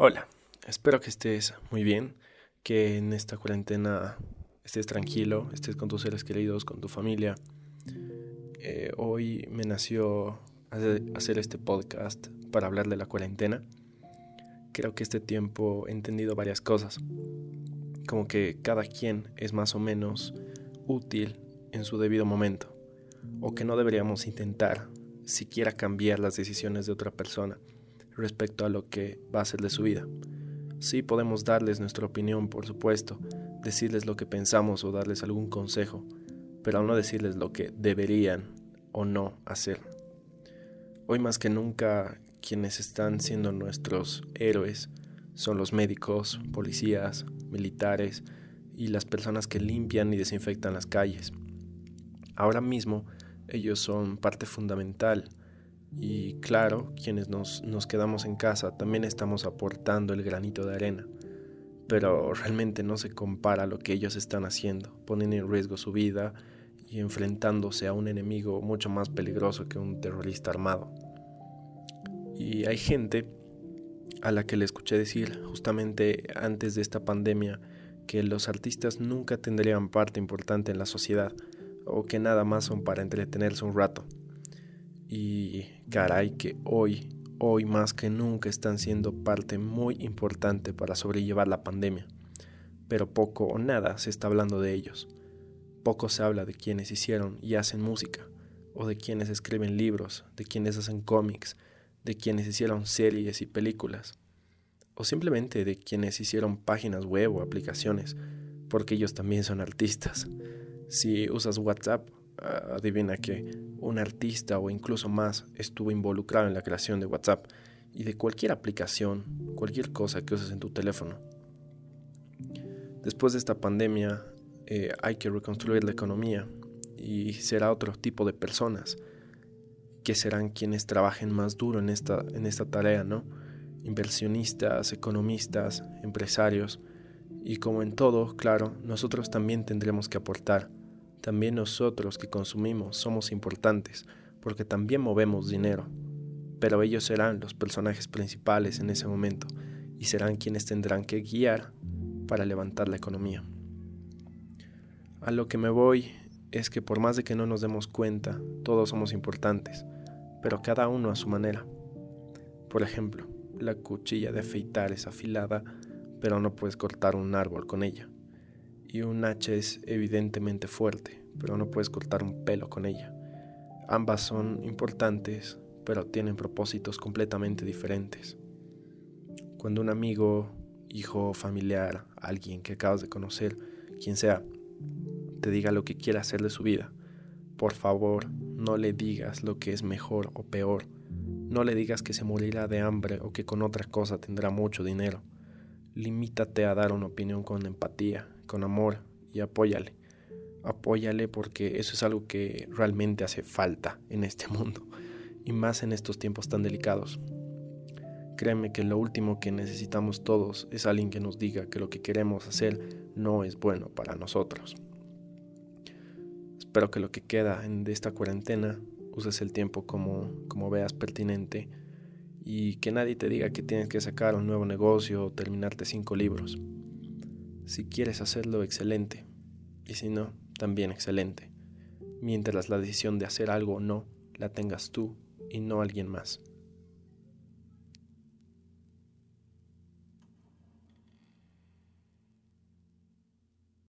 Hola, espero que estés muy bien, que en esta cuarentena estés tranquilo, estés con tus seres queridos, con tu familia. Eh, hoy me nació hacer este podcast para hablar de la cuarentena. Creo que este tiempo he entendido varias cosas, como que cada quien es más o menos útil en su debido momento, o que no deberíamos intentar siquiera cambiar las decisiones de otra persona respecto a lo que va a ser de su vida. Sí podemos darles nuestra opinión, por supuesto, decirles lo que pensamos o darles algún consejo, pero aún no decirles lo que deberían o no hacer. Hoy más que nunca quienes están siendo nuestros héroes son los médicos, policías, militares y las personas que limpian y desinfectan las calles. Ahora mismo ellos son parte fundamental y claro, quienes nos, quedamos en casa también estamos aportando el granito de arena, pero realmente no se compara lo que ellos están haciendo, ponen en riesgo su vida y enfrentándose a un enemigo mucho más peligroso que un terrorista armado. Y hay gente a la que le escuché decir justamente antes de esta pandemia que los artistas nunca tendrían parte importante en la sociedad o que nada más son para entretenerse un rato. Y caray que hoy, hoy más que nunca están siendo parte muy importante para sobrellevar la pandemia. Pero poco o nada se está hablando de ellos. Poco se habla de quienes hicieron y hacen música, o de quienes escriben libros, de quienes hacen cómics, de quienes hicieron series y películas, o simplemente de quienes hicieron páginas web o aplicaciones, porque ellos también son artistas. Si usas WhatsApp, adivina que un artista o incluso más estuvo involucrado en la creación de WhatsApp y de cualquier aplicación, cualquier cosa que uses en tu teléfono. Después de esta pandemia eh, hay que reconstruir la economía y será otro tipo de personas que serán quienes trabajen más duro en esta, en esta tarea, ¿no? Inversionistas, economistas, empresarios y como en todo, claro, nosotros también tendremos que aportar también nosotros que consumimos somos importantes porque también movemos dinero, pero ellos serán los personajes principales en ese momento y serán quienes tendrán que guiar para levantar la economía. A lo que me voy es que por más de que no nos demos cuenta, todos somos importantes, pero cada uno a su manera. Por ejemplo, la cuchilla de afeitar es afilada, pero no puedes cortar un árbol con ella y un hacha es evidentemente fuerte, pero no puedes cortar un pelo con ella. Ambas son importantes, pero tienen propósitos completamente diferentes. Cuando un amigo, hijo, familiar, alguien que acabas de conocer, quien sea, te diga lo que quiere hacer de su vida, por favor, no le digas lo que es mejor o peor. No le digas que se morirá de hambre o que con otra cosa tendrá mucho dinero. Limítate a dar una opinión con empatía, con amor y apóyale. Apóyale porque eso es algo que realmente hace falta en este mundo y más en estos tiempos tan delicados. Créeme que lo último que necesitamos todos es alguien que nos diga que lo que queremos hacer no es bueno para nosotros. Espero que lo que queda de esta cuarentena uses el tiempo como, como veas pertinente y que nadie te diga que tienes que sacar un nuevo negocio o terminarte cinco libros. Si quieres hacerlo, excelente. Y si no, también excelente. Mientras la decisión de hacer algo o no la tengas tú y no alguien más.